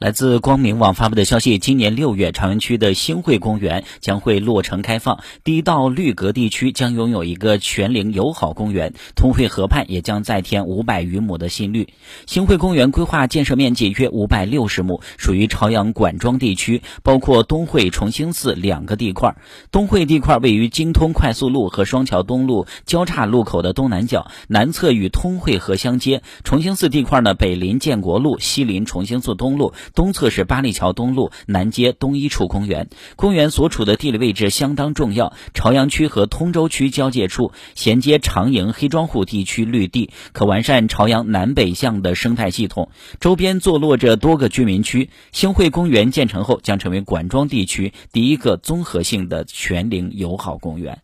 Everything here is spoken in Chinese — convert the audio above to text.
来自光明网发布的消息，今年六月，朝阳区的星汇公园将会落成开放，第一道绿阁地区将拥有一个全龄友好公园，通惠河畔也将再添五百余亩的新绿。星汇公园规划建设面积约五百六十亩，属于朝阳管庄地区，包括东汇、重兴寺两个地块。东汇地块位于京通快速路和双桥东路交叉路口的东南角，南侧与通惠河相接。重兴寺地块呢，北临建国路，西临重兴寺东路。东侧是八里桥东路，南接东一处公园。公园所处的地理位置相当重要，朝阳区和通州区交界处，衔接长营、黑庄户地区绿地，可完善朝阳南北向的生态系统。周边坐落着多个居民区。星汇公园建成后，将成为管庄地区第一个综合性的全龄友好公园。